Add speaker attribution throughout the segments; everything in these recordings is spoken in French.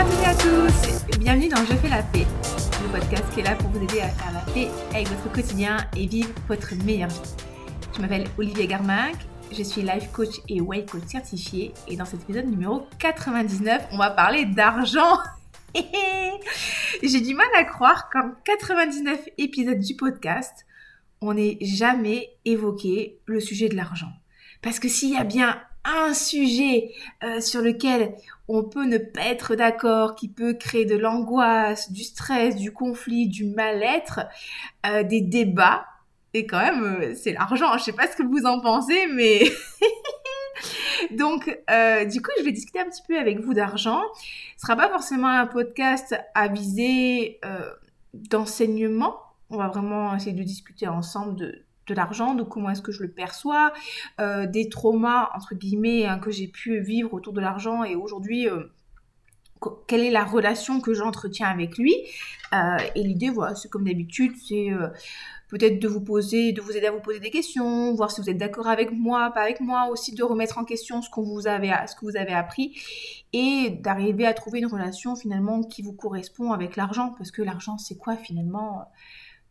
Speaker 1: à toutes et à tous, bienvenue dans Je fais la paix, le podcast qui est là pour vous aider à faire la paix avec votre quotidien et vivre votre meilleure vie. Je m'appelle Olivier Garmac, je suis life coach et way coach certifié et dans cet épisode numéro 99, on va parler d'argent. J'ai du mal à croire qu'en 99 épisodes du podcast, on n'ait jamais évoqué le sujet de l'argent. Parce que s'il y a bien un sujet euh, sur lequel on peut ne pas être d'accord, qui peut créer de l'angoisse, du stress, du conflit, du mal-être, euh, des débats, et quand même, euh, c'est l'argent. Je sais pas ce que vous en pensez, mais donc du coup, je vais discuter un petit peu avec vous d'argent. Ce sera pas forcément un podcast à viser d'enseignement. On va vraiment essayer de discuter ensemble de de l'argent, de comment est-ce que je le perçois, euh, des traumas, entre guillemets, hein, que j'ai pu vivre autour de l'argent et aujourd'hui, euh, quelle est la relation que j'entretiens avec lui. Euh, et l'idée, voilà, c'est comme d'habitude, c'est peut-être de vous poser, de vous aider à vous poser des questions, voir si vous êtes d'accord avec moi, pas avec moi, aussi de remettre en question ce, vous avez, ce que vous avez appris et d'arriver à trouver une relation finalement qui vous correspond avec l'argent, parce que l'argent, c'est quoi finalement?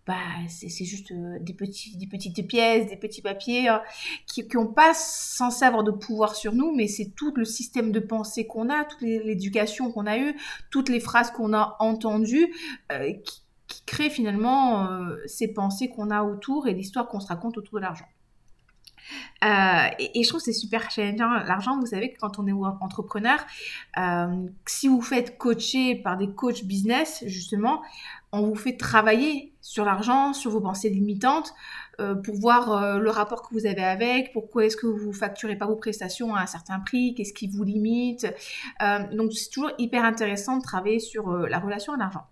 Speaker 1: Bah, c'est juste euh, des, petites pièces, des petits papiers euh, qui n'ont pas censé avoir de pouvoir sur nous, mais c'est tout le système de pensée qu'on a, toute l'éducation qu'on a eue, toutes les phrases qu'on a entendues euh, qui, qui, créent finalement ces pensées qu'on a autour et l'histoire qu'on se raconte autour de l'argent. Et, je trouve c'est super challengeant. L'argent, vous savez que quand on est entrepreneur, si vous faites coacher par des coachs business, justement, on vous fait travailler sur l'argent, sur vos pensées limitantes, euh, pour voir euh, le rapport que vous avez avec, pourquoi est-ce que vous facturez pas vos prestations à un certain prix, qu'est-ce qui vous limite. Euh, donc c'est toujours hyper intéressant de travailler sur la relation à l'argent.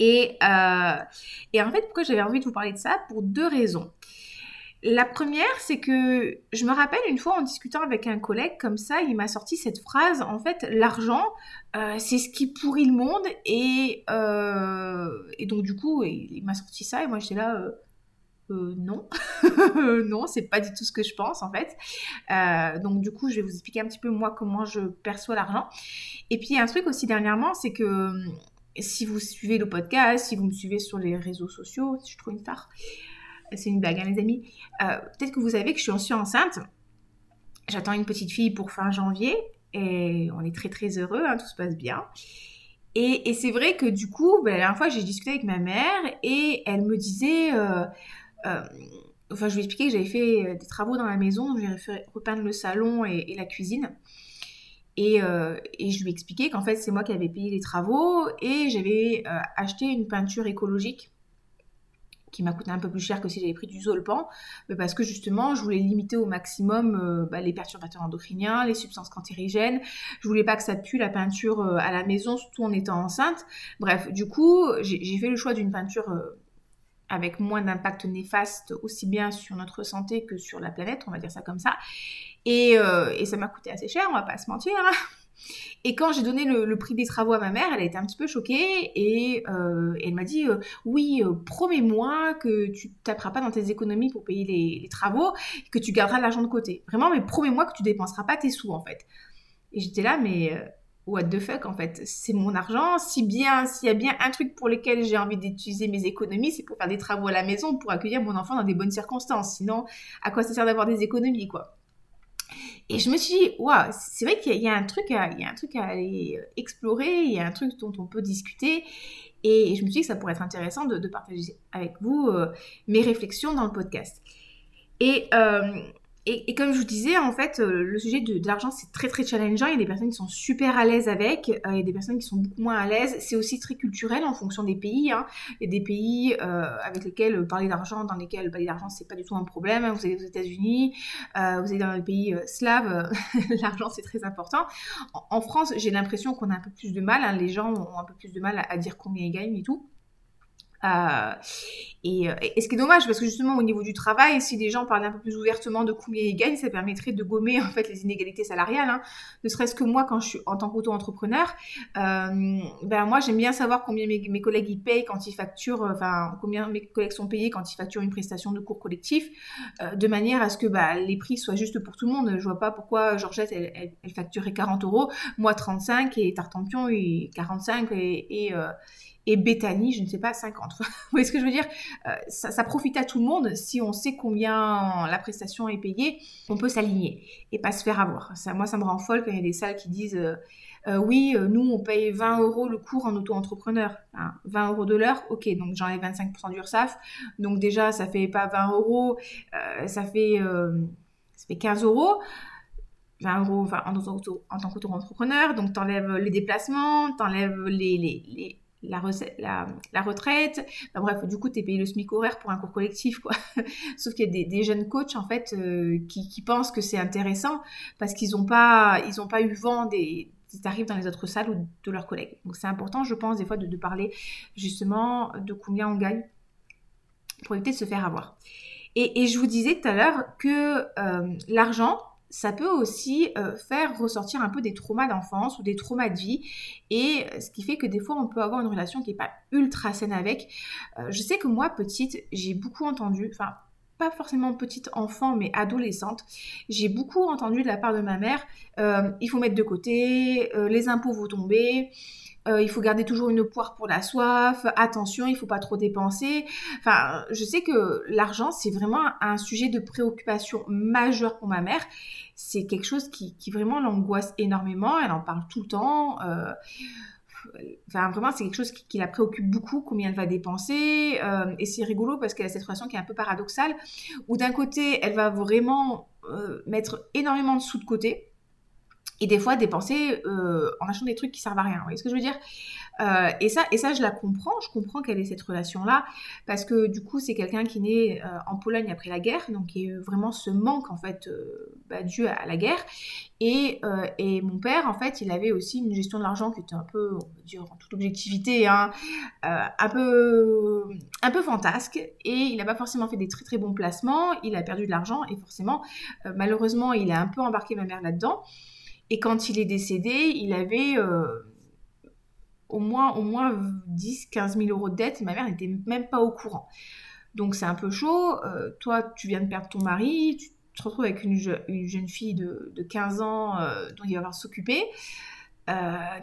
Speaker 1: Et en fait, pourquoi j'avais envie de vous parler de ça? Pour deux raisons. La première, c'est que je me rappelle une fois en discutant avec un collègue comme ça, il m'a sorti cette phrase, en fait, l'argent, euh, c'est ce qui pourrit le monde, et, euh, et donc du coup, il, m'a sorti ça, et moi j'étais là, euh, non, non, c'est pas du tout ce que je pense en fait. donc du coup, je vais vous expliquer un petit peu moi comment je perçois l'argent. Et puis il y a un truc aussi dernièrement, c'est que si vous suivez le podcast, si vous me suivez sur les réseaux sociaux, je trouve une tare, c'est une blague, hein, les amis. Euh, peut-être que vous savez que je suis enceinte. J'attends une petite fille pour fin janvier et on est très très heureux, hein, tout se passe bien. Et, c'est vrai que du coup, ben, la dernière fois, j'ai discuté avec ma mère et elle me disait, euh, euh, enfin, je lui expliquais que j'avais fait des travaux dans la maison, j'ai repeindre le salon et, la cuisine. Et, et, je lui expliquais qu'en fait, c'est moi qui avais payé les travaux et j'avais acheté une peinture écologique qui m'a coûté un peu plus cher que si j'avais pris du Zolpan, mais parce que justement, je voulais limiter au maximum euh, bah, les perturbateurs endocriniens, les substances cancérigènes. Je voulais pas que ça pue la peinture euh, à la maison, surtout en étant enceinte. Bref, du coup, j'ai fait le choix d'une peinture euh, avec moins d'impact néfaste, aussi bien sur notre santé que sur la planète, on va dire ça comme ça. Et, et ça m'a coûté assez cher, on va pas se mentir. Hein. Et quand j'ai donné le, prix des travaux à ma mère, elle a été un petit peu choquée et, euh, elle m'a dit euh, oui, euh, promets-moi que tu taperas pas dans tes économies pour payer les, travaux, et que tu garderas l'argent de côté. Vraiment, mais promets-moi que tu dépenseras pas tes sous en fait. Et j'étais là, mais what the fuck en fait, c'est mon argent. Si bien, s'il y a bien un truc pour lequel j'ai envie d'utiliser mes économies, c'est pour faire des travaux à la maison, pour accueillir mon enfant dans des bonnes circonstances. Sinon, à quoi ça sert d'avoir des économies quoi? Et je me suis dit, waouh, c'est vrai qu'il y, a un truc à, il y a un truc à aller explorer, il y a un truc dont on peut discuter. Et je me suis dit que ça pourrait être intéressant de, partager avec vous euh, mes réflexions dans le podcast. Et euh, et, comme je vous disais, en fait, euh, le sujet de, l'argent, c'est très très challengeant. Il y a des personnes qui sont super à l'aise avec, euh, il y a des personnes qui sont beaucoup moins à l'aise. C'est aussi très culturel en fonction des pays. Hein. Il y a des pays euh, avec lesquels parler d'argent, dans lesquels parler d'argent, c'est pas du tout un problème. Vous allez aux États-Unis, vous allez dans les pays slaves, l'argent c'est très important. En, France, j'ai l'impression qu'on a un peu plus de mal. Hein. Les gens ont un peu plus de mal à, à dire combien ils gagnent et tout. Et, et, ce qui est dommage, parce que justement au niveau du travail, si les gens parlaient un peu plus ouvertement de combien ils gagnent, ça permettrait de gommer en fait les inégalités salariales. Hein. Ne serait-ce que moi, quand je suis en tant qu'auto-entrepreneur, euh, ben moi j'aime bien savoir combien mes, collègues ils payent quand ils facturent, enfin combien mes collègues sont payés quand ils facturent une prestation de cours collectif, euh, de manière à ce que bah, les prix soient justes pour tout le monde. Je vois pas pourquoi Georgette elle, facturait 40 euros, moi 35 et Tartampion et 45 et, et euh, et Bethany, je ne sais pas, 50. Vous voyez ce que je veux dire? Euh, ça, profite à tout le monde si on sait combien la prestation est payée, on peut s'aligner et pas se faire avoir. Moi, ça me rend folle quand il y a des salles qui disent euh, euh, oui, nous, on paye 20 euros le cours en auto-entrepreneur. 20 hein, euros de l'heure, ok, donc j'enlève 25% d'URSAF. Donc déjà, ça fait pas 20 euros, ça, fait, ça fait 15 euros. 20 euros en, tant qu'auto-entrepreneur, donc tu enlèves les déplacements, tu enlèves les, les la, retraite. bref, du coup, tu es payé le SMIC horaire pour un cours collectif, quoi. Sauf qu'il y a des, jeunes coachs, en fait, euh, qui, pensent que c'est intéressant parce qu'ils n'ont pas eu vent des, tarifs dans les autres salles ou de leurs collègues. Donc, c'est important, je pense, des fois, de, parler justement de combien on gagne pour éviter de se faire avoir. Et, je vous disais tout à l'heure que euh, l'argent, ça peut aussi euh, faire ressortir un peu des traumas d'enfance ou des traumas de vie. Et euh, ce qui fait que des fois, on peut avoir une relation qui n'est pas ultra saine avec. Euh, je sais que moi, petite, j'ai beaucoup entendu, enfin, pas forcément petite enfant, mais adolescente, j'ai beaucoup entendu de la part de ma mère, il faut mettre de côté, les impôts vont tomber. Euh, il faut garder toujours une poire pour la soif, attention, il faut pas trop dépenser. Enfin, je sais que l'argent, c'est vraiment un sujet de préoccupation majeur pour ma mère. C'est quelque chose qui, vraiment l'angoisse énormément, elle en parle tout le temps. Euh, enfin, vraiment, c'est quelque chose qui, la préoccupe beaucoup, combien elle va dépenser. Euh, et c'est rigolo parce qu'elle a cette relation qui est un peu paradoxale, où d'un côté, elle va vraiment mettre énormément de sous de côté et des fois dépenser euh, en achetant des trucs qui servent à rien. Vous voyez ce que je veux dire? Euh, et, ça, et ça, je la comprends. Je comprends qu'elle ait cette relation-là parce que du coup, c'est quelqu'un qui est né euh, en Pologne après la guerre, donc il y a eu vraiment ce manque en fait bah, dû à, la guerre. Et, et, mon père, en fait, il avait aussi une gestion de l'argent qui était un peu, on va dire en toute objectivité, hein, un peu, un peu fantasque. Et il n'a pas forcément fait des très très bons placements. Il a perdu de l'argent et forcément, malheureusement, il a un peu embarqué ma mère là-dedans. Et quand il est décédé, il avait euh, au moins, au moins 10, 15 000 euros de dette et ma mère n'était même pas au courant. Donc c'est un peu chaud. Euh, toi, tu viens de perdre ton mari, tu te retrouves avec une, jeune fille de, 15 ans euh, dont il va falloir s'occuper.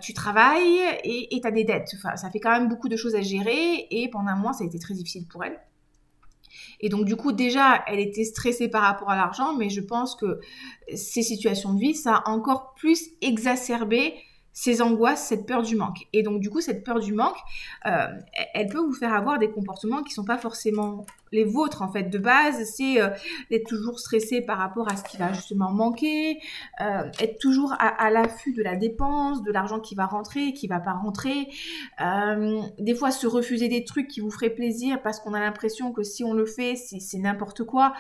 Speaker 1: tu travailles et tu as des dettes. Enfin, ça fait quand même beaucoup de choses à gérer et pendant un mois, ça a été très difficile pour elle. Et donc, du coup, déjà, elle était stressée par rapport à l'argent, mais je pense que ces situations de vie, ça a encore plus exacerbé ces angoisses, cette peur du manque. Et donc, du coup, cette peur du manque, euh, elle peut vous faire avoir des comportements qui ne sont pas forcément les vôtres, en fait, de base. C'est euh, d'être toujours stressé par rapport à ce qui va justement manquer, euh, être toujours à, l'affût de la dépense, de l'argent qui va rentrer, qui va pas rentrer. des fois, se refuser des trucs qui vous feraient plaisir parce qu'on a l'impression que si on le fait, c'est n'importe quoi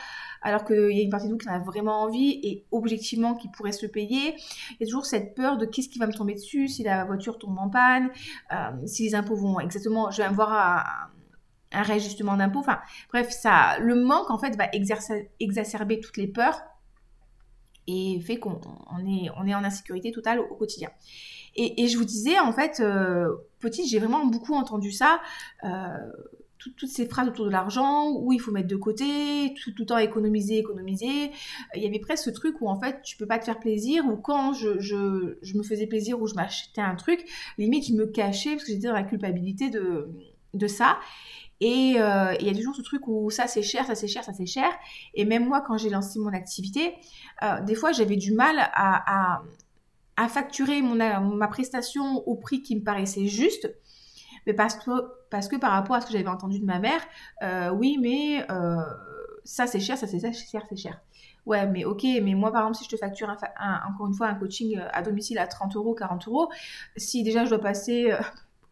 Speaker 1: alors qu'il y a une partie de vous qui en a vraiment envie et objectivement qui pourrait se payer. Il y a toujours cette peur de qu'est-ce qui va me tomber dessus? Si la voiture tombe en panne, euh, si les impôts vont exactement, je vais avoir un, réajustement d'impôts. Enfin, bref, ça, le manque en fait va exacerber toutes les peurs et fait qu'on est, on est en insécurité totale au, quotidien. Et, je vous disais, en fait, euh, petite, j'ai vraiment beaucoup entendu ça. Euh, toutes ces phrases autour de l'argent, où il faut mettre de côté, tout, tout, le temps économiser, économiser. Il y avait presque ce truc où en fait tu peux pas te faire plaisir, ou quand je, je, me faisais plaisir ou je m'achetais un truc, limite je me cachais parce que j'étais dans la culpabilité de, de ça. Et euh, il y a toujours ce truc où ça c'est cher, ça c'est cher, ça c'est cher. Et même moi, quand j'ai lancé mon activité, euh, des fois j'avais du mal à, à, à facturer mon, ma prestation au prix qui me paraissait juste mais parce que, par rapport à ce que j'avais entendu de ma mère, euh, oui, mais euh, ça c'est cher, ça c'est cher, c'est cher. Ouais, mais ok, mais moi par exemple, si je te facture encore une fois un coaching à domicile à 30 euros, 40 euros, si déjà je dois passer euh,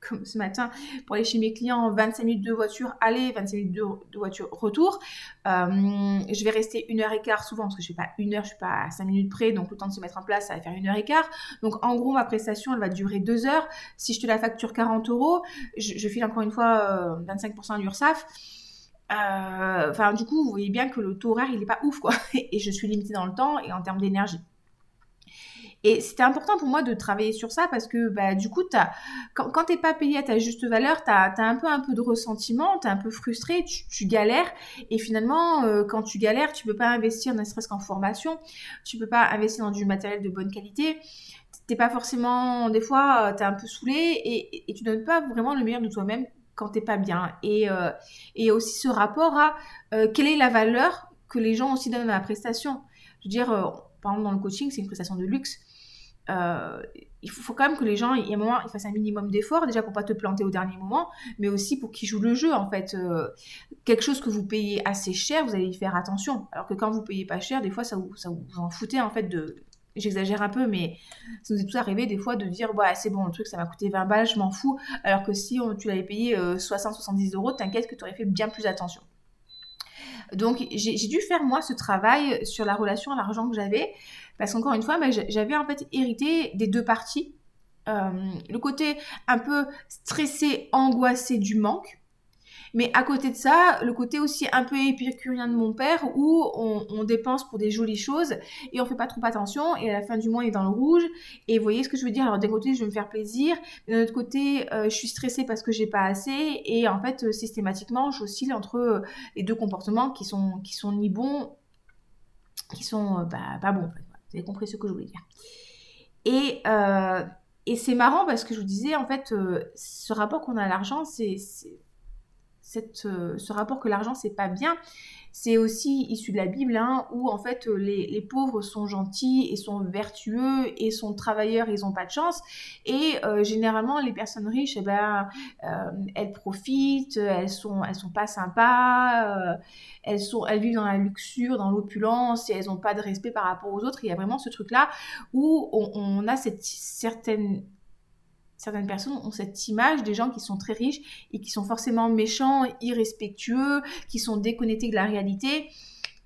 Speaker 1: comme ce matin, pour aller chez mes clients, 25 minutes de voiture aller, 25 minutes de, voiture retour. Euh, je vais rester une heure et quart souvent, parce que je ne fais pas une heure, je ne suis pas à 5 minutes près, donc le temps de se mettre en place, ça va faire une heure et quart. Donc en gros, ma prestation, elle va durer deux heures. Si je te la facture 40 euros, je, file encore une fois 25% d'URSAF. Enfin, du coup, vous voyez bien que le taux horaire, il n'est pas ouf, quoi. Et je suis limitée dans le temps et en termes d'énergie. Et c'était important pour moi de travailler sur ça parce que bah, du coup, as, quand, quand tu n'es pas payé à ta juste valeur, tu as, un peu un peu de ressentiment, tu es un peu frustré, tu, galères. Et finalement, euh, quand tu galères, tu peux pas investir ne serait-ce qu'en formation, tu peux pas investir dans du matériel de bonne qualité. T'es pas forcément, des fois, euh, tu es un peu saoulé et, et, tu donnes pas vraiment le meilleur de toi-même quand t'es pas bien. Et, euh, et aussi ce rapport à quelle est la valeur que les gens aussi donnent à la prestation. Je veux dire, par exemple, dans le coaching, c'est une prestation de luxe. Euh, il faut, quand même que les gens, il y a un moment, ils fassent un minimum d'efforts, déjà pour pas te planter au dernier moment, mais aussi pour qu'ils jouent le jeu, en fait. Euh, quelque chose que vous payez assez cher, vous allez y faire attention. Alors que quand vous payez pas cher, des fois, ça vous, ça vous en foutez, en fait, de... J'exagère un peu, mais ça nous est tout arrivé des fois de dire, bah, c'est bon, le truc, ça m'a coûté 20 balles, je m'en fous. Alors que si tu l'avais payé 60-70 euh, euros, t'inquiète que tu aurais fait bien plus attention. Donc j'ai dû faire moi ce travail sur la relation à l'argent que j'avais, parce qu'encore une fois, j'avais en fait hérité des deux parties. Euh, le côté un peu stressé, angoissé du manque, mais à côté de ça, le côté aussi un peu épicurien de mon père où on, dépense pour des jolies choses et on fait pas trop attention et à la fin du mois, il est dans le rouge. Et vous voyez ce que je veux dire? Alors d'un côté, je veux me faire plaisir, mais d'un autre côté, euh, je suis stressée parce que j'ai pas assez et en fait, euh, systématiquement, j'oscille entre les deux comportements qui sont, qui sont ni bons, qui sont pas bons. Vous avez compris ce que je voulais dire. Et, et c'est marrant parce que je vous disais, en fait, ce rapport qu'on a à l'argent, c'est euh, ce rapport que l'argent c'est pas bien, c'est aussi issu de la Bible, hein, où en fait euh, les, pauvres sont gentils et sont vertueux et sont travailleurs, ils n'ont pas de chance. Et euh, généralement les personnes riches, eh ben, elles profitent, elles sont, elles sont pas sympas, elles sont, elles vivent dans la luxure, dans l'opulence et elles n'ont pas de respect par rapport aux autres. Il y a vraiment ce truc là où on, on a cette certaine certaines personnes ont cette image des gens qui sont très riches et qui sont forcément méchants, irrespectueux, qui sont déconnectés de la réalité.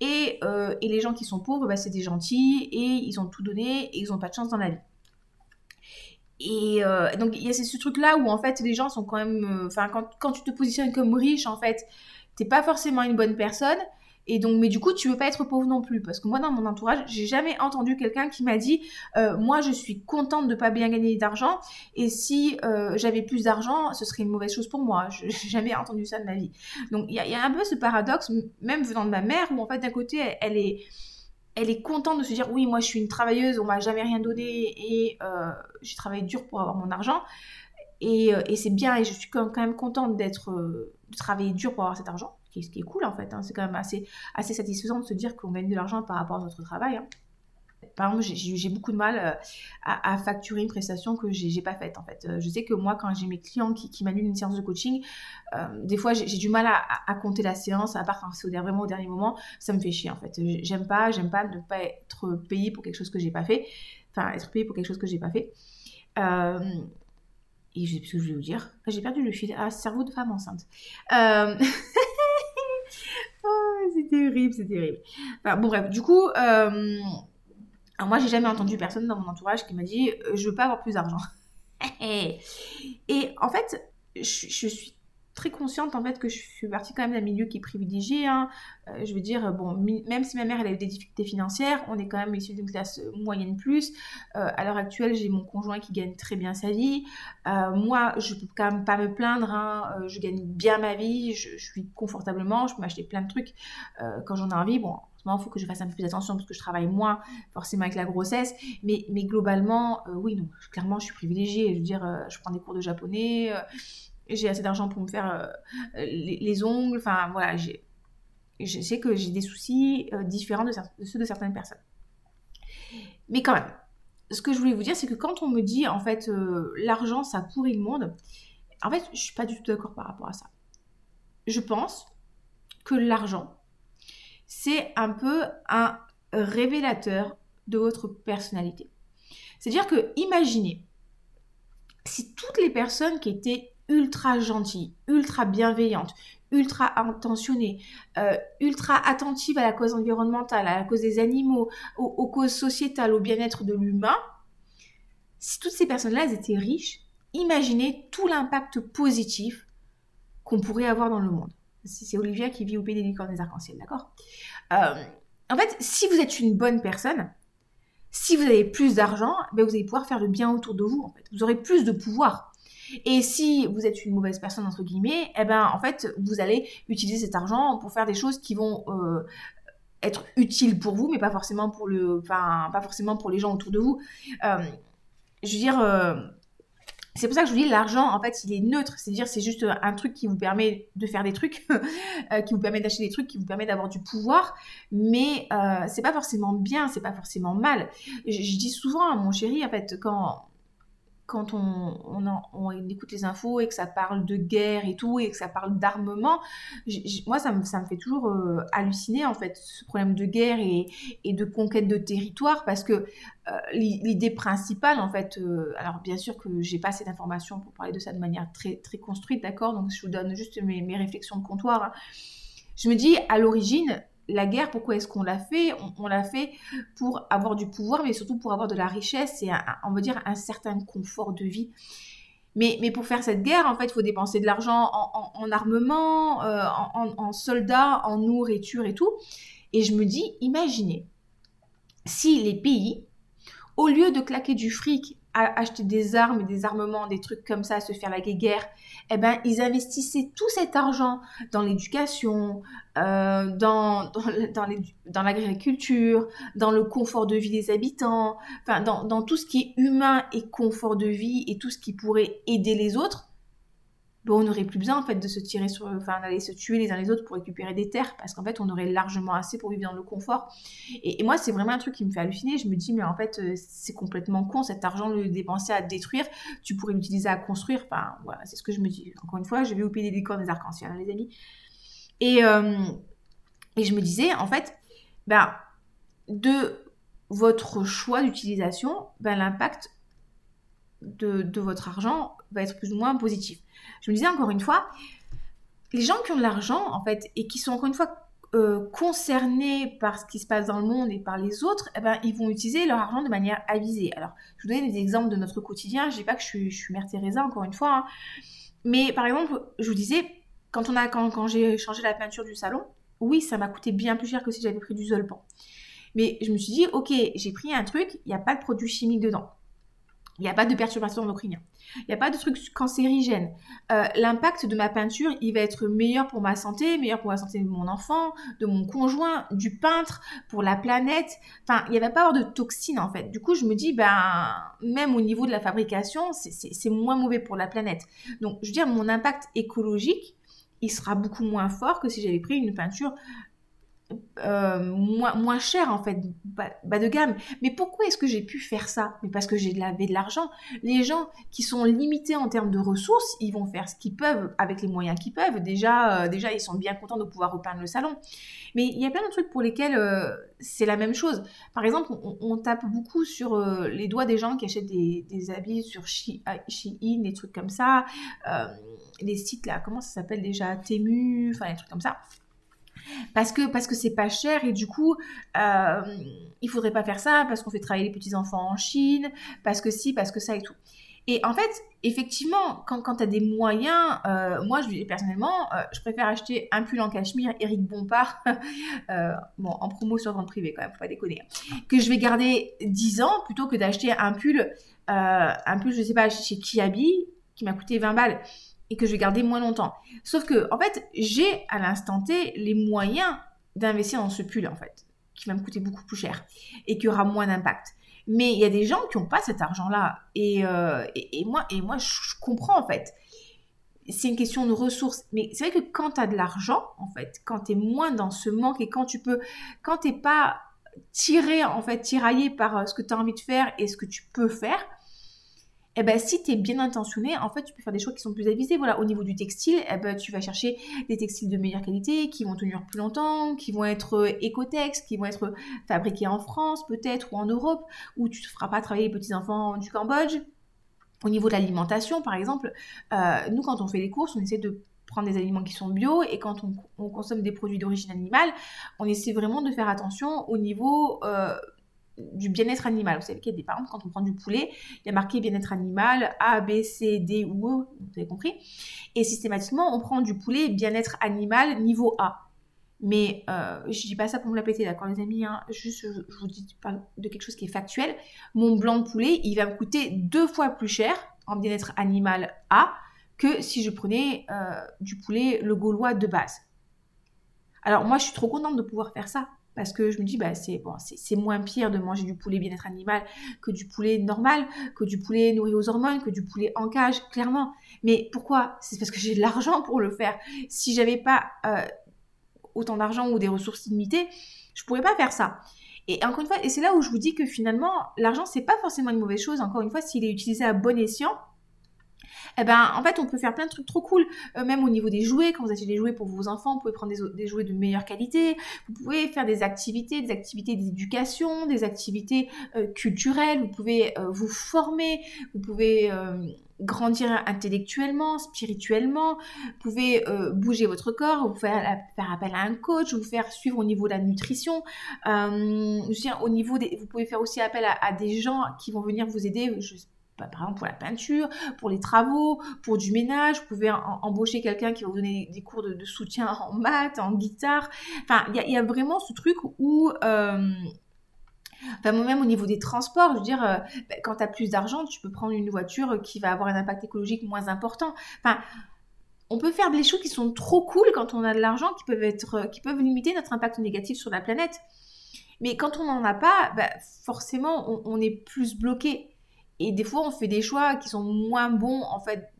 Speaker 1: Et, euh, les gens qui sont pauvres, bah, c'est des gentils et ils ont tout donné et ils n'ont pas de chance dans la vie. Et euh, donc il y a ce truc-là où en fait les gens sont quand même... Euh, enfin quand, quand, tu te positionnes comme riche, en fait, t'es pas forcément une bonne personne. Et donc, mais du coup, tu veux pas être pauvre non plus. Parce que moi, dans mon entourage, j'ai jamais entendu quelqu'un qui m'a dit euh, Moi, je suis contente de pas bien gagner d'argent. Et si euh, j'avais plus d'argent, ce serait une mauvaise chose pour moi. Je jamais entendu ça de ma vie. Donc, il y, a un peu ce paradoxe, même venant de ma mère, où en fait, d'un côté, elle, est elle est contente de se dire oui moi je suis une travailleuse on m'a jamais rien donné et euh, j'ai travaillé dur pour avoir mon argent et, et c'est bien et je suis quand même contente d'être de travailler dur pour avoir cet argent ce qui est cool en fait. Hein. C'est quand même assez, satisfaisant de se dire qu'on gagne de l'argent par rapport à notre travail. Hein. Par exemple, j'ai beaucoup de mal euh, à, facturer une prestation que j'ai pas faite en fait. Euh, je sais que moi, quand j'ai mes clients qui, qui m'annulent une séance de coaching, euh, des fois j'ai du mal à, compter la séance, à part quand c'est vraiment au dernier moment, ça me fait chier en fait. J'aime pas, j'aime pas ne pas être payé pour quelque chose que j'ai pas fait, enfin être payé pour quelque chose que j'ai pas fait. et je sais ce que je voulais vous dire. J'ai perdu le fil. Ah, cerveau de femme enceinte. c'est terrible, c'est terrible. bon, bref, du coup, euh, moi, j'ai jamais entendu personne dans mon entourage qui m'a dit euh, Je veux pas avoir plus d'argent. Et en fait, je, je suis très consciente en fait que je suis partie quand même d'un milieu qui est privilégié. Hein. Euh, je veux dire, bon, même si ma mère elle a eu des difficultés financières, on est quand même issu d'une classe moyenne plus. Euh, à l'heure actuelle, j'ai mon conjoint qui gagne très bien sa vie. Euh, moi, je peux quand même pas me plaindre. Hein. je gagne bien ma vie, je, suis confortablement, je peux m'acheter plein de trucs quand j'en ai envie. Bon, il faut que je fasse un peu plus attention parce que je travaille moins forcément avec la grossesse. Mais, mais globalement, oui, non, clairement, je suis privilégiée. Je veux dire, je prends des cours de japonais j'ai assez d'argent pour me faire euh, les, ongles, enfin voilà, j'ai, je sais que j'ai des soucis euh, différents de, ceux de certaines personnes. Mais quand même, ce que je voulais vous dire, c'est que quand on me dit en fait euh, l'argent ça pourrit le monde, en fait je suis pas du tout d'accord par rapport à ça. Je pense que l'argent c'est un peu un révélateur de votre personnalité. C'est-à-dire que imaginez si toutes les personnes qui étaient ultra gentille, ultra bienveillante, ultra intentionnée, euh, ultra attentive à la cause environnementale, à la cause des animaux, aux, causes sociétales, au bien-être de l'humain, si toutes ces personnes-là étaient riches, imaginez tout l'impact positif qu'on pourrait avoir dans le monde. c'est Olivia qui vit au pays des licornes des arcs-en-ciel, d'accord? Euh, En fait, si vous êtes une bonne personne, si vous avez plus d'argent, ben vous allez pouvoir faire le bien autour de vous. Vous aurez plus de pouvoir. Et si vous êtes une mauvaise personne, entre guillemets, eh ben, en fait, vous allez utiliser cet argent pour faire des choses qui vont euh, être utiles pour vous, mais pas forcément pour le, pas forcément pour les gens autour de vous. Euh, je veux dire, euh, c'est pour ça que je vous dis, l'argent, en fait, il est neutre. C'est-à-dire, c'est juste un truc qui vous permet de faire des trucs, qui vous permet d'acheter des trucs, qui vous permet d'avoir du pouvoir. Mais euh, c'est pas forcément bien, c'est pas forcément mal. Je, je, dis souvent à mon chéri, en fait, quand, quand on, écoute les infos et que ça parle de guerre et tout, et que ça parle d'armement, moi, ça me, fait toujours euh, halluciner, en fait, ce problème de guerre et, de conquête de territoire, parce que euh, l'idée principale, en fait, euh, alors bien sûr que j'ai pas assez d'informations pour parler de ça de manière très, construite, d'accord Donc, je vous donne juste mes, mes réflexions de comptoir. Hein. Je me dis, à l'origine, la guerre, pourquoi est-ce qu'on l'a fait? On, l'a fait pour avoir du pouvoir, mais surtout pour avoir de la richesse et, on va dire, un certain confort de vie. Mais, mais pour faire cette guerre, en fait, il faut dépenser de l'argent en, armement, euh, en, soldats, en nourriture et tout. Et je me dis, imaginez, si les pays, au lieu de claquer du fric acheter des armes, des armements, des trucs comme ça, se faire la guerre, eh ben, ils investissaient tout cet argent dans l'éducation, euh, dans, dans, l'agriculture, dans le confort de vie des habitants, enfin, dans, dans tout ce qui est humain et confort de vie et tout ce qui pourrait aider les autres on n'aurait plus besoin en fait de se tirer sur, enfin d'aller se tuer les uns les autres pour récupérer des terres, parce qu'en fait on aurait largement assez pour vivre dans le confort. Et, moi c'est vraiment un truc qui me fait halluciner. Je me dis mais en fait euh, c'est complètement con cet argent le dépenser à détruire, tu pourrais l'utiliser à construire. Enfin voilà c'est ce que je me dis. Encore une fois je vais au pays des licornes des arcs-en-ciel hein, les amis. Et euh, et je me disais en fait ben de votre choix d'utilisation, ben, l'impact de votre argent va être plus ou moins positif. Je me disais encore une fois, les gens qui ont de l'argent, en fait, et qui sont encore une fois euh, concernés par ce qui se passe dans le monde et par les autres, eh ben, ils vont utiliser leur argent de manière avisée. Alors, je vous donne des exemples de notre quotidien. Je dis pas que je suis, Mère Teresa, encore une fois. Hein. Mais par exemple, je vous disais, quand, on a, quand j'ai changé la peinture du salon, oui, ça m'a coûté bien plus cher que si j'avais pris du Zolpan. Mais je me suis dit, ok, j'ai pris un truc, il n'y a pas de produit chimique dedans. Il n'y a pas de perturbation endocrinien. Il n'y a pas de truc cancérigène. Euh, l'impact de ma peinture, il va être meilleur pour ma santé, meilleur pour la santé de mon enfant, de mon conjoint, du peintre, pour la planète. Enfin, il n'y va pas avoir de toxines en fait. Du coup, je me dis, ben, même au niveau de la fabrication, c'est moins mauvais pour la planète. Donc, je veux dire, mon impact écologique, il sera beaucoup moins fort que si j'avais pris une peinture euh, moins, moins cher en fait, bas, de gamme. Mais pourquoi est-ce que j'ai pu faire ça? Mais parce que j'ai de l'argent. Les gens qui sont limités en termes de ressources, ils vont faire ce qu'ils peuvent avec les moyens qu'ils peuvent. Déjà, euh, déjà, ils sont bien contents de pouvoir repeindre le salon. Mais il y a plein de trucs pour lesquels euh, c'est la même chose. Par exemple, on, tape beaucoup sur les doigts des gens qui achètent des, des habits sur Shein, des trucs comme ça. les sites là, comment ça s'appelle déjà? Temu, enfin des trucs comme ça parce que parce que c'est pas cher et du coup euh, il faudrait pas faire ça parce qu'on fait travailler les petits enfants en Chine parce que si parce que ça et tout. Et en fait effectivement quand, quand as des moyens euh, moi je personnellement euh, je préfère acheter un pull en cachemire Eric Bompard euh, bon en promo sur vente privée quand même faut pas déconner hein, que je vais garder 10 ans plutôt que d'acheter un pull un pull je sais pas chez Kiabi qui m'a coûté 20 balles et que je vais garder moins longtemps. Sauf que, en fait, j'ai à l'instant T les moyens d'investir dans ce pull, en fait, qui va me coûter beaucoup plus cher et qui aura moins d'impact. Mais il y a des gens qui n'ont pas cet argent-là. Euh, et, et, moi, et moi, je, comprends, en fait. C'est une question de ressources. Mais c'est vrai que quand tu as de l'argent, en fait, quand tu es moins dans ce manque et quand tu peux, quand tu pas tiré, en fait, tiraillé par euh, ce que tu as envie de faire et ce que tu peux faire, eh ben, si tu es bien intentionné, en fait, tu peux faire des choix qui sont plus avisés. Voilà, au niveau du textile, eh ben, tu vas chercher des textiles de meilleure qualité, qui vont tenir plus longtemps, qui vont être euh, écotex, qui vont être fabriqués en France peut-être ou en Europe, où tu ne feras pas travailler les petits-enfants du Cambodge. Au niveau de l'alimentation, par exemple, euh, nous, quand on fait les courses, on essaie de prendre des aliments qui sont bio et quand on, consomme des produits d'origine animale, on essaie vraiment de faire attention au niveau... Euh, du bien-être animal. Vous savez qu'il y a des, par exemple, quand on prend du poulet, il y a marqué bien-être animal, A, B, C, D ou E, vous avez compris. Et systématiquement, on prend du poulet bien-être animal niveau A. Mais euh, je dis pas ça pour me la péter, d'accord les amis, hein. juste je, vous dis de quelque chose qui est factuel. Mon blanc de poulet, il va me coûter deux fois plus cher en bien-être animal A que si je prenais euh, du poulet le gaulois de base. Alors moi, je suis trop contente de pouvoir faire ça parce que je me dis bah c'est moins pire de manger du poulet bien-être animal que du poulet normal que du poulet nourri aux hormones que du poulet en cage clairement. Mais pourquoi? C'est parce que j'ai de l'argent pour le faire. Si j'avais pas euh, autant d'argent ou des ressources limitées je pourrais pas faire ça. Et encore une fois c'est là où je vous dis que finalement l'argent c'est pas forcément une mauvaise chose. Encore une fois s'il est utilisé à bon escient eh ben, en fait, on peut faire plein de trucs trop cool, euh, même au niveau des jouets. Quand vous achetez des jouets pour vos enfants, vous pouvez prendre des, jouets de meilleure qualité. Vous pouvez faire des activités, des activités d'éducation, des activités euh, culturelles. Vous pouvez euh, vous former, vous pouvez grandir intellectuellement, spirituellement. Vous pouvez bouger votre corps, vous faire, faire appel à un coach, vous faire suivre au niveau de la nutrition. je dire, au niveau des, vous pouvez faire aussi appel à, des gens qui vont venir vous aider. Je, par exemple pour la peinture, pour les travaux, pour du ménage. Vous pouvez embaucher quelqu'un qui va vous donner des cours de, soutien en maths, en guitare. Enfin, il y, a vraiment ce truc où... Euh, enfin, même au niveau des transports, je veux dire, euh, bah, quand tu as plus d'argent, tu peux prendre une voiture qui va avoir un impact écologique moins important. Enfin, on peut faire des choses qui sont trop cool quand on a de l'argent, qui peuvent être, qui peuvent limiter notre impact négatif sur la planète. Mais quand on n'en a pas, bah, forcément, on, est plus bloqué. Et des fois, on fait des choix qui sont moins bons, en fait,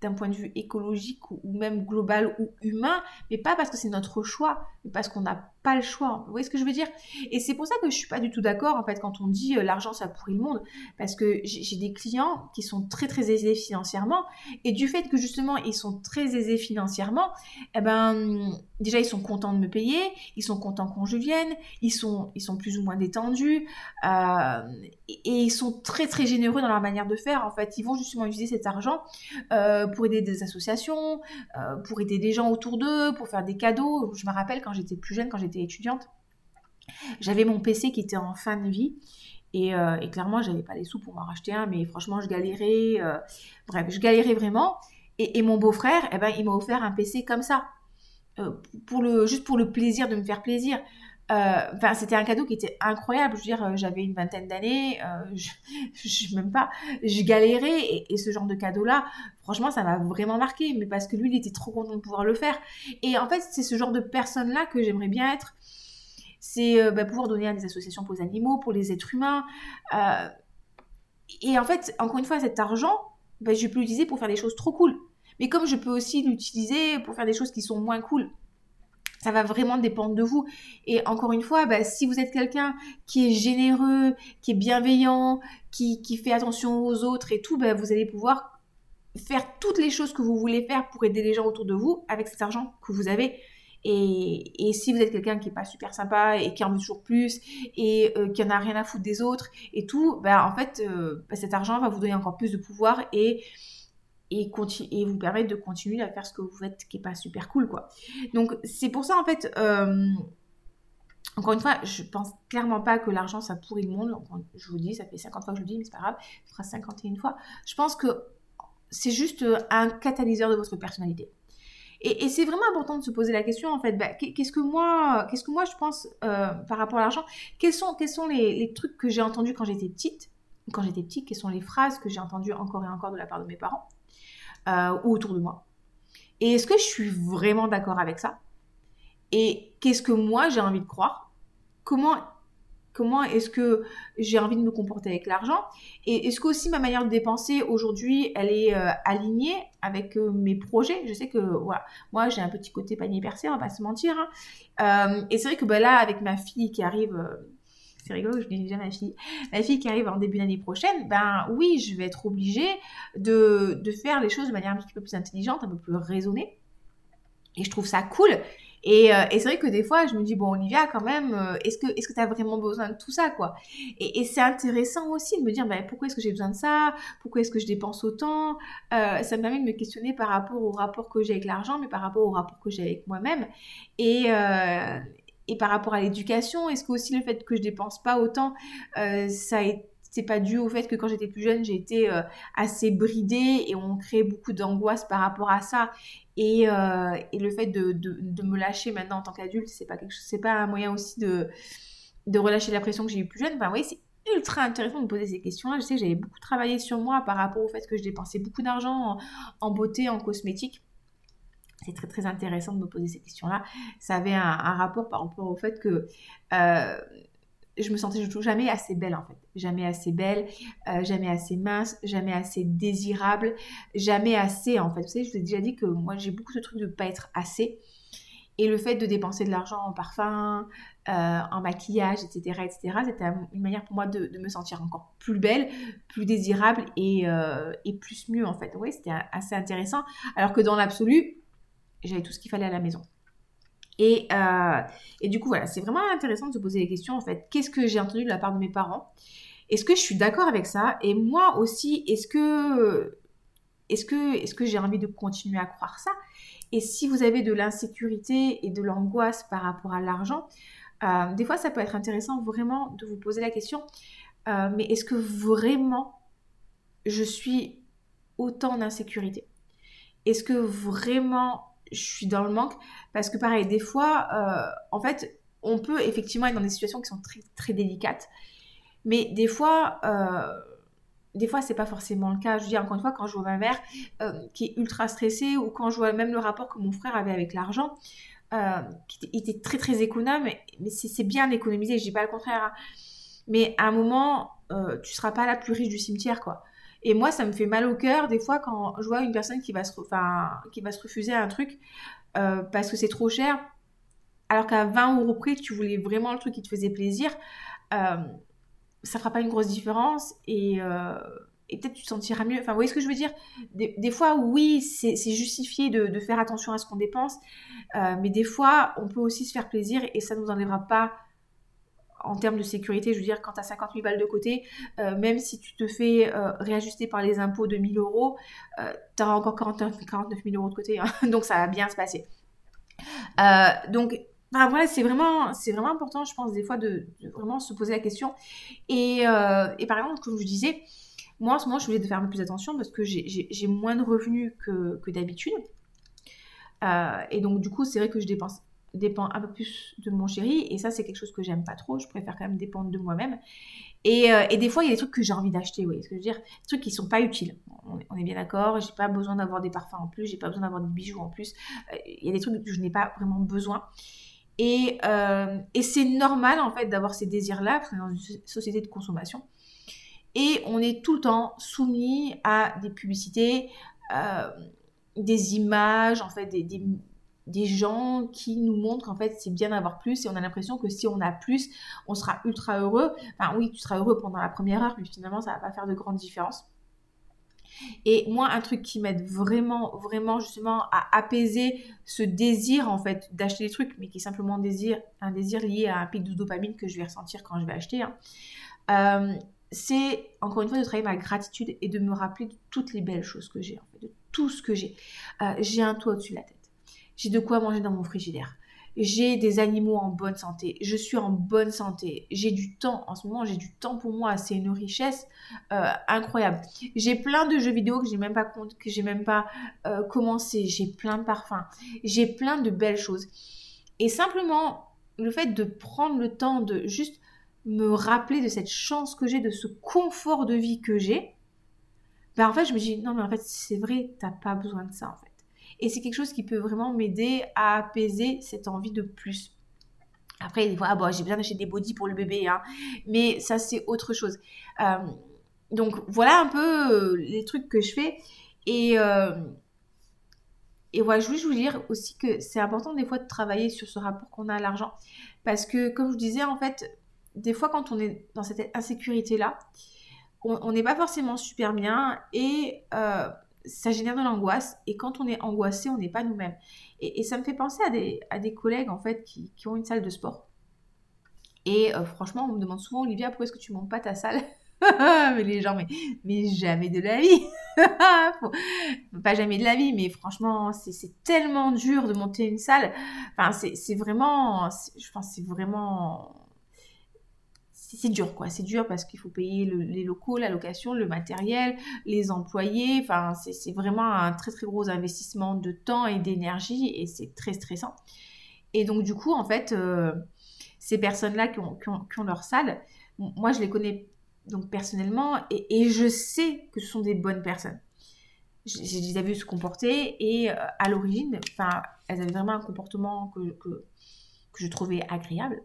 Speaker 1: d'un point de vue écologique ou, même global ou humain, mais pas parce que c'est notre choix, mais parce qu'on n'a pas le choix. Vous voyez ce que je veux dire? Et c'est pour ça que je suis pas du tout d'accord en fait quand on dit euh, l'argent ça pourrit le monde, parce que j'ai des clients qui sont très très aisés financièrement, et du fait que justement ils sont très aisés financièrement, eh ben déjà ils sont contents de me payer, ils sont contents quand je vienne, ils sont ils sont plus ou moins détendus, euh, et, ils sont très très généreux dans leur manière de faire. En fait, ils vont justement utiliser cet argent. Euh, pour aider des associations, pour aider des gens autour d'eux, pour faire des cadeaux. Je me rappelle quand j'étais plus jeune, quand j'étais étudiante, j'avais mon PC qui était en fin de vie. Et, euh, et clairement, j'avais pas les sous pour m'en racheter un, mais franchement, je galérais. Euh, bref, je galérais vraiment. Et, mon beau-frère, eh ben, il m'a offert un PC comme ça, pour le, juste pour le plaisir de me faire plaisir. Euh, enfin, c'était un cadeau qui était incroyable. Je veux dire, euh, j'avais une vingtaine d'années, euh, je, même pas, je galérais et, ce genre de cadeau-là, franchement, ça m'a vraiment marqué. Mais parce que lui, il était trop content de pouvoir le faire. Et en fait, c'est ce genre de personne-là que j'aimerais bien être. C'est bah, pouvoir donner à des associations pour les animaux, pour les êtres humains. et en fait, encore une fois, cet argent, bah, je peux l'utiliser pour faire des choses trop cool. Mais comme je peux aussi l'utiliser pour faire des choses qui sont moins cool. Ça va vraiment dépendre de vous. Et encore une fois, bah, si vous êtes quelqu'un qui est généreux, qui est bienveillant, qui, fait attention aux autres et tout, bah, vous allez pouvoir faire toutes les choses que vous voulez faire pour aider les gens autour de vous avec cet argent que vous avez. Et, si vous êtes quelqu'un qui n'est pas super sympa et qui en veut toujours plus et euh, qui en a rien à foutre des autres et tout, bah, en fait, euh, cet argent va vous donner encore plus de pouvoir et et, vous permettre de continuer à faire ce que vous faites qui est pas super cool quoi. Donc c'est pour ça en fait euh, encore une fois, je pense clairement pas que l'argent ça pourrit le monde. Je vous dis, ça fait 50 fois que je le dis, mais c'est pas grave, ce sera 51 fois. Je pense que c'est juste un catalyseur de votre personnalité. Et, c'est vraiment important de se poser la question en fait, bah, qu'est-ce que moi, qu'est-ce que moi je pense euh, par rapport à l'argent? Quels sont, les trucs que j'ai entendus quand j'étais petite Quand j'étais petite, quelles sont les phrases que j'ai entendues encore et encore de la part de mes parents? Euh, ou autour de moi. Et est-ce que je suis vraiment d'accord avec ça? Et qu'est-ce que moi j'ai envie de croire? Comment comment est-ce que j'ai envie de me comporter avec l'argent? Et est-ce que aussi ma manière de dépenser aujourd'hui elle est euh, alignée avec euh, mes projets? Je sais que moi j'ai un petit côté panier percé on va pas se mentir hein. et c'est vrai que bah, là avec ma fille qui arrive c'est rigolo, je dis déjà ma fille, ma fille qui arrive en début d'année prochaine, ben oui, je vais être obligée de, faire les choses de manière un petit peu plus intelligente, un peu plus raisonnée. Et je trouve ça cool. Et, euh, c'est vrai que des fois, je me dis, bon, Olivia, quand même, euh, est-ce que tu as vraiment besoin de tout ça, quoi? Et, c'est intéressant aussi de me dire, ben, pourquoi est-ce que j'ai besoin de ça? Pourquoi est-ce que je dépense autant? Euh, Ça me permet de me questionner par rapport au rapport que j'ai avec l'argent, mais par rapport au rapport que j'ai avec moi-même. Et, et par rapport à l'éducation, est-ce que aussi le fait que je dépense pas autant, euh, ça c'est pas dû au fait que quand j'étais plus jeune, j'ai été euh, assez bridée et on crée beaucoup d'angoisse par rapport à ça. Et, euh, le fait de, me lâcher maintenant en tant qu'adulte, c'est pas pas un moyen aussi de, relâcher la pression que j'ai eu plus jeune. Oui, c'est ultra intéressant de me poser ces questions-là. Je sais que j'avais beaucoup travaillé sur moi par rapport au fait que je dépensais beaucoup d'argent en, beauté, en cosmétique. C'est très très intéressant de me poser ces questions-là. Ça avait un, rapport par rapport au fait que euh, je me sentais jamais assez belle en fait. Jamais assez belle, euh, jamais assez mince, jamais assez désirable, jamais assez en fait. Vous savez, je vous ai déjà dit que moi j'ai beaucoup de trucs de pas être assez. Et le fait de dépenser de l'argent en parfum, euh, en maquillage, etc., etc., c'était une manière pour moi de, me sentir encore plus belle, plus désirable et, et plus mieux en fait. Oui, c'était assez intéressant. Alors que dans l'absolu, j'avais tout ce qu'il fallait à la maison. Et, euh, et du coup, voilà, c'est vraiment intéressant de se poser les questions en fait. Qu'est-ce que j'ai entendu de la part de mes parents? Est-ce que je suis d'accord avec ça? Et moi aussi, est-ce que est-ce que, est -ce que j'ai envie de continuer à croire ça? Et si vous avez de l'insécurité et de l'angoisse par rapport à l'argent, euh, des fois, ça peut être intéressant vraiment de vous poser la question, euh, mais est-ce que vraiment je suis autant d'insécurité? Est-ce que vraiment je suis dans le manque Parce que pareil, des fois, euh, en fait, on peut effectivement être dans des situations qui sont très, très délicates, mais des fois des fois, c'est pas forcément le cas. Je dis encore une fois, quand je vois ma mère euh, qui est ultra stressée ou quand je vois même le rapport que mon frère avait avec l'argent, euh, qui était très très économe, mais c'est bien d'économiser, je dis pas le contraire. Hein. Mais à un moment, euh, tu seras pas la plus riche du cimetière, quoi. Et moi, ça me fait mal au cœur des fois quand je vois une personne qui va se, refuser à un truc euh, parce que c'est trop cher, alors qu'à 20 euros près, tu voulais vraiment le truc qui te faisait plaisir ça fera pas une grosse différence et, euh, peut-être tu te sentiras mieux. Enfin, vous voyez ce que je veux dire? Des, fois, oui, c'est justifié de, de, faire attention à ce qu'on dépense, euh, mais des fois, on peut aussi se faire plaisir et ça ne nous enlèvera pas en termes de sécurité, je veux dire, quand tu as 50 000 balles de côté, euh, même si tu te fais réajuster par les impôts de 1000 euros, tu auras encore 49 000 euros de côté. Hein. donc, ça va bien se passer. donc, voilà, c'est vraiment, vraiment important, je pense, des fois, de, vraiment se poser la question. Et, euh, par exemple, comme je disais, moi, en ce moment, je voulais de faire un peu plus attention parce que j'ai moins de revenus que, que d'habitude. Euh, et donc, du coup, c'est vrai que je dépense dépends un peu plus de mon chéri et ça c'est quelque chose que j'aime pas trop je préfère quand même dépendre de moi-même. Et, euh, et, des fois il y a des trucs que j'ai envie d'acheter oui ce que je veux dire des trucs qui sont pas utiles. On, est bien d'accord j'ai pas besoin d'avoir des parfums en plus j'ai pas besoin d'avoir des bijoux en plus. Il y a des trucs que je n'ai pas vraiment besoin. Et, euh, et c'est normal en fait d'avoir ces désirs-là, parce qu'on est dans une société de consommation. Et on est tout le temps soumis à des publicités, euh, des images, en fait, des, des, gens qui nous montrent qu'en fait c'est bien d'avoir plus et on a l'impression que si on a plus, on sera ultra heureux. Enfin oui, tu seras heureux pendant la première heure, mais finalement ça va pas faire de grande différence. Et moi, un truc qui m'aide vraiment, vraiment justement à apaiser ce désir en fait d'acheter des trucs, mais qui est simplement un désir, lié à un pic de dopamine que je vais ressentir quand je vais acheter, hein, euh, c'est encore une fois de travailler ma gratitude et de me rappeler de toutes les belles choses que j'ai, en fait, de tout ce que j'ai. Euh, j'ai un toit au-dessus de la tête. J'ai de quoi manger dans mon frigidaire j'ai des animaux en bonne santé, je suis en bonne santé, j'ai du temps, en ce moment j'ai du temps pour moi, c'est une richesse euh, incroyable. J'ai plein de jeux vidéo que j'ai même pas compte, que j'ai même pas euh, commencé, j'ai plein de parfums, j'ai plein de belles choses. Et simplement, le fait de prendre le temps de juste me rappeler de cette chance que j'ai, de ce confort de vie que j'ai, ben en fait je me dis non mais en fait c'est vrai, t'as pas besoin de ça en fait. Et c'est quelque chose qui peut vraiment m'aider à apaiser cette envie de plus. Après, des fois, ah bon, j'ai besoin d'acheter des bodys pour le bébé, hein. mais ça, c'est autre chose. Euh, donc, voilà un peu euh, les trucs que je fais. Et, euh, et voilà, je voulais vous dire aussi que c'est important des fois de travailler sur ce rapport qu'on a à l'argent. Parce que, comme je vous disais, en fait, des fois, quand on est dans cette insécurité-là, on n'est pas forcément super bien et ça génère de l'angoisse. Et quand on est angoissé, on n'est pas nous-mêmes. Et, ça me fait penser à des, à des collègues, en fait, qui, ont une salle de sport. Et euh, franchement, on me demande souvent, Olivia, pourquoi est-ce que tu montes pas ta salle Mais les gens, mais, mais jamais de la vie pas jamais de la vie, mais franchement, c'est tellement dur de monter une salle. Enfin, c'est vraiment, je pense, c'est vraiment c'est dur quoi, c'est dur parce qu'il faut payer les locaux, la location, le matériel, les employés, enfin c'est vraiment un très très gros investissement de temps et d'énergie et c'est très stressant. Et donc du coup en fait euh, ces personnes-là qui ont, leur salle, moi je les connais donc personnellement et, je sais que ce sont des bonnes personnes. J'ai déjà vu se comporter et euh, à l'origine, enfin elles avaient vraiment un comportement que, que je trouvais agréable.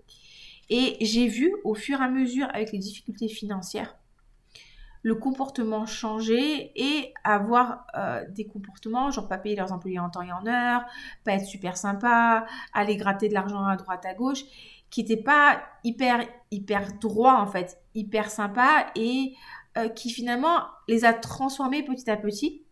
Speaker 1: Et j'ai vu au fur et à mesure avec les difficultés financières le comportement changer et avoir euh, des comportements, genre pas payer leurs employés en temps et en heure, pas être super sympa, aller gratter de l'argent à droite à gauche, qui n'étaient pas hyper hyper droit en fait, hyper sympa et euh, qui finalement les a transformés petit à petit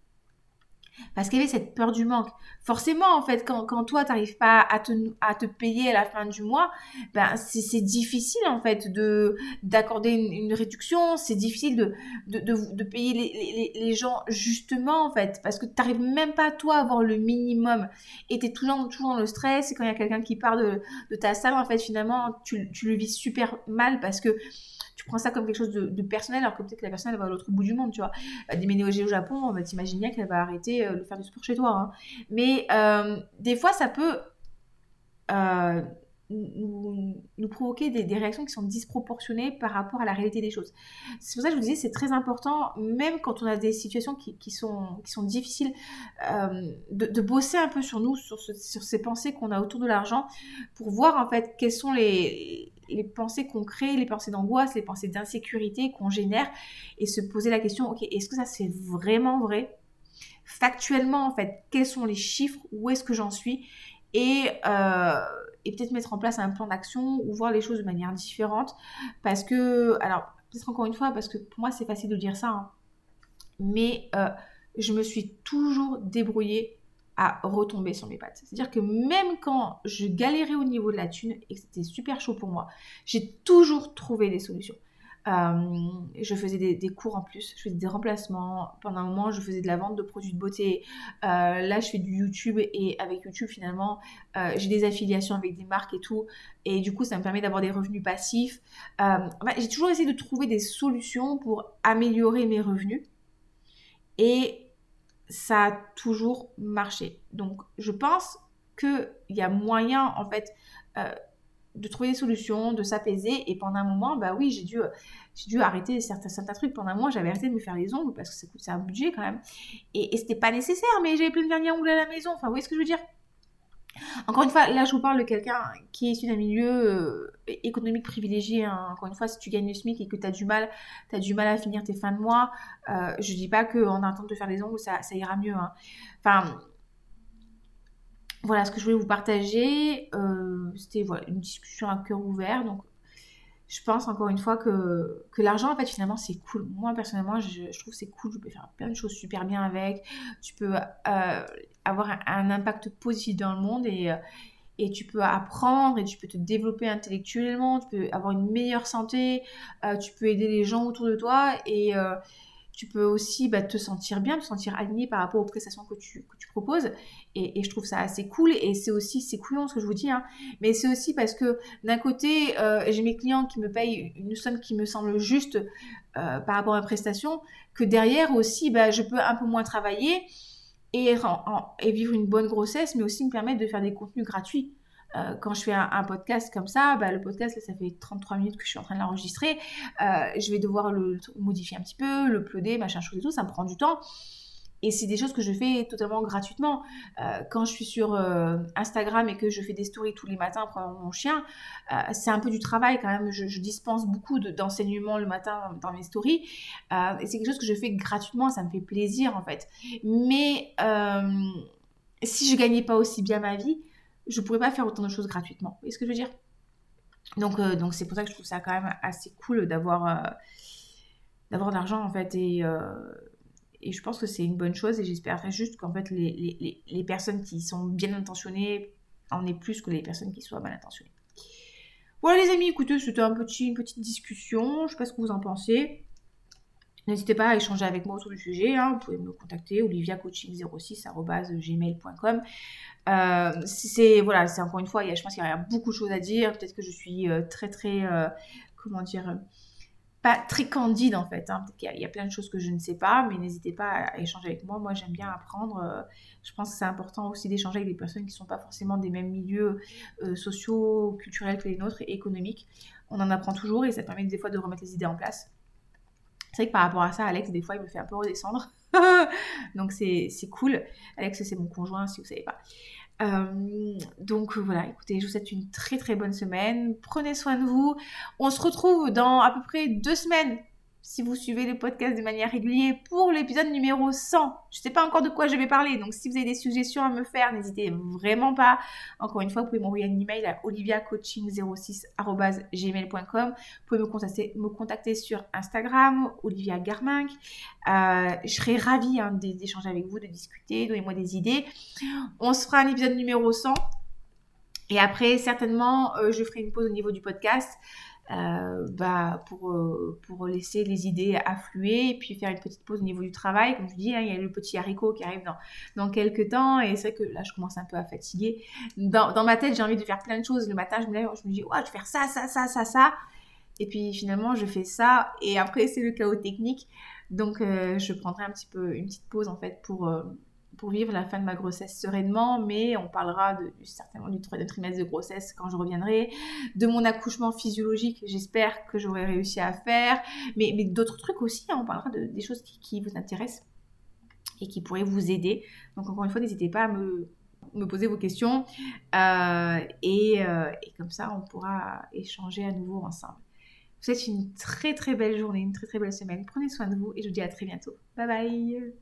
Speaker 1: parce qu'il y avait cette peur du manque. Forcément, en fait, quand, quand toi, tu n'arrives pas à te, à te payer à la fin du mois, ben, c'est difficile, en fait, de d'accorder une, réduction. C'est difficile de, de, de, payer les, les, les, gens justement, en fait, parce que tu n'arrives même pas, toi, à avoir le minimum. Et tu es toujours, toujours dans le stress. Et quand il y a quelqu'un qui part de, de ta salle, en fait, finalement, tu, tu le vis super mal parce que tu prends ça comme quelque chose de, personnel, alors que peut-être que la personne elle va à l'autre bout du monde, tu vois. déménager au Japon, bah, t'imagines bien qu'elle va arrêter euh, de faire du sport chez toi. Hein. Mais euh, des fois, ça peut euh, nous, provoquer des, réactions qui sont disproportionnées par rapport à la réalité des choses. C'est pour ça que je vous disais, c'est très important, même quand on a des situations qui, sont, qui sont difficiles, de, bosser un peu sur nous, sur, sur ces pensées qu'on a autour de l'argent, pour voir en fait quelles sont les, les pensées qu'on crée, les pensées d'angoisse, les pensées d'insécurité qu'on génère et se poser la question, ok, est-ce que ça c'est vraiment vrai? Factuellement, en fait, quels sont les chiffres? Où est-ce que j'en suis? Et, euh, peut-être mettre en place un plan d'action ou voir les choses de manière différente. Parce que, alors, peut-être encore une fois, parce que pour moi c'est facile de dire ça, hein, mais euh, je me suis toujours débrouillée retomber sur mes pattes. C'est-à-dire que même quand je galérais au niveau de la thune et que c'était super chaud pour moi, j'ai toujours trouvé des solutions. Euh, je faisais des, cours en plus, je faisais des remplacements. Pendant un moment, je faisais de la vente de produits de beauté. Euh, là, je fais du YouTube et avec YouTube, finalement, euh, j'ai des affiliations avec des marques et tout. Et du coup, ça me permet d'avoir des revenus passifs. j'ai toujours essayé de trouver des solutions pour améliorer mes revenus. Et ça a toujours marché. Donc, je pense qu'il y a moyen, en fait, euh, de trouver des solutions, de s'apaiser. Et pendant un moment, bah oui, j'ai dû, j'ai dû arrêter certains, certains trucs. Pendant un mois, j'avais arrêté de me faire les ongles parce que ça coûte un budget quand même. Et, et c'était pas nécessaire, mais j'avais plein de vernis à ongles à la maison. Enfin, vous voyez ce que je veux dire? Encore une fois, là, je vous parle de quelqu'un qui est issu d'un milieu euh, économique privilégié. Hein. Encore une fois, si tu gagnes le SMIC et que tu as du mal, as du mal à finir tes fins de mois, euh, je dis pas qu'en attendant de faire les ongles, ça, ira mieux. Hein. Enfin, voilà ce que je voulais vous partager. Euh, c'était voilà, une discussion à cœur ouvert. Je pense encore une fois que, que l'argent, en fait, finalement, c'est cool. Moi, personnellement, je, trouve c'est cool. Tu peux faire plein de choses super bien avec. Tu peux euh, avoir un, impact positif dans le monde et, euh, et tu peux apprendre et tu peux te développer intellectuellement. Tu peux avoir une meilleure santé. Euh, tu peux aider les gens autour de toi et tu peux aussi bah, te sentir bien, te sentir aligné par rapport aux prestations que tu, que tu proposes. Et, je trouve ça assez cool. Et c'est aussi, c'est cool ce que je vous dis, hein. mais c'est aussi parce que d'un côté, euh, j'ai mes clients qui me payent une somme qui me semble juste euh, par rapport à mes prestations, que derrière aussi, bah, je peux un peu moins travailler et vivre une bonne grossesse, mais aussi me permettre de faire des contenus gratuits. Euh, quand je fais un, podcast comme ça, bah, le podcast, ça fait 33 minutes que je suis en train de l'enregistrer. Euh, je vais devoir le, modifier un petit peu, le machin chose et tout. Ça me prend du temps. Et c'est des choses que je fais totalement gratuitement. Euh, quand je suis sur Instagram et que je fais des stories tous les matins pour mon chien, c'est un peu du travail quand même. Je, dispense beaucoup d'enseignements le matin dans mes stories. et c'est quelque chose que je fais gratuitement. Ça me fait plaisir en fait. Mais si je gagnais pas aussi bien ma vie, je pourrais pas faire autant de choses gratuitement. Vous voyez ce que je veux dire? Donc, euh, donc c'est pour ça que je trouve ça quand même assez cool d'avoir euh, d'avoir de l'argent en fait et euh, et je pense que c'est une bonne chose et j'espère juste qu'en fait les, les, les, personnes qui sont bien intentionnées en aient plus que les personnes qui soient mal intentionnées. Voilà les amis, écoutez, c'était un petit, une petite discussion, je sais pas ce que vous en pensez. N'hésitez pas à échanger avec moi autour du sujet. Hein. Vous pouvez me contacter oliviacoaching06@gmail.com. Euh, c'est voilà, c'est encore une fois, y a, je pense qu'il y a beaucoup de choses à dire. Peut-être que je suis euh, très très euh, comment dire pas très candide en fait. Hein. Il, y a, plein de choses que je ne sais pas, mais n'hésitez pas à, échanger avec moi. Moi, j'aime bien apprendre. je pense que c'est important aussi d'échanger avec des personnes qui ne sont pas forcément des mêmes milieux sociaux, culturels que les nôtres et économiques. On en apprend toujours et ça permet des fois de remettre les idées en place. C'est vrai que par rapport à ça, Alex, des fois, il me fait un peu redescendre. donc, c'est cool. Alex, c'est mon conjoint, si vous ne savez pas. Euh, donc voilà, écoutez, je vous souhaite une très très bonne semaine. Prenez soin de vous. On se retrouve dans à peu près deux semaines si vous suivez le podcast de manière régulière pour l'épisode numéro 100. Je ne sais pas encore de quoi je vais parler, donc si vous avez des suggestions à me faire, n'hésitez vraiment pas. Encore une fois, vous pouvez m'envoyer un email à oliviacoaching06.gmail.com. Vous pouvez me contacter, me contacter sur Instagram, Olivia Garminck. Euh, je serai ravie hein, d'échanger avec vous, de discuter, donnez-moi des idées. On se fera un épisode numéro 100. Et après, certainement, euh, je ferai une pause au niveau du podcast. Euh, bah, pour, euh, pour laisser les idées affluer et puis faire une petite pause au niveau du travail. Comme je dis, hein, il y a le petit haricot qui arrive dans, dans quelques temps et c'est vrai que là, je commence un peu à fatiguer. Dans, dans ma tête, j'ai envie de faire plein de choses. Le matin, je me lève, je me dis, ouais, je vais faire ça, ça, ça, ça, ça. Et puis finalement, je fais ça et après, c'est le chaos technique. Donc, euh, je prendrai un petit peu une petite pause en fait pour pour vivre la fin de ma grossesse sereinement, mais on parlera de, certainement du troisième trimestre de grossesse quand je reviendrai, de mon accouchement physiologique, j'espère que j'aurai réussi à faire, mais, d'autres trucs aussi, hein, on parlera de, des choses qui, vous intéressent et qui pourraient vous aider. Donc encore une fois, n'hésitez pas à me, poser vos questions euh, et, euh, et, comme ça, on pourra échanger à nouveau ensemble. Vous souhaite une très très belle journée, une très très belle semaine. Prenez soin de vous et je vous dis à très bientôt. Bye bye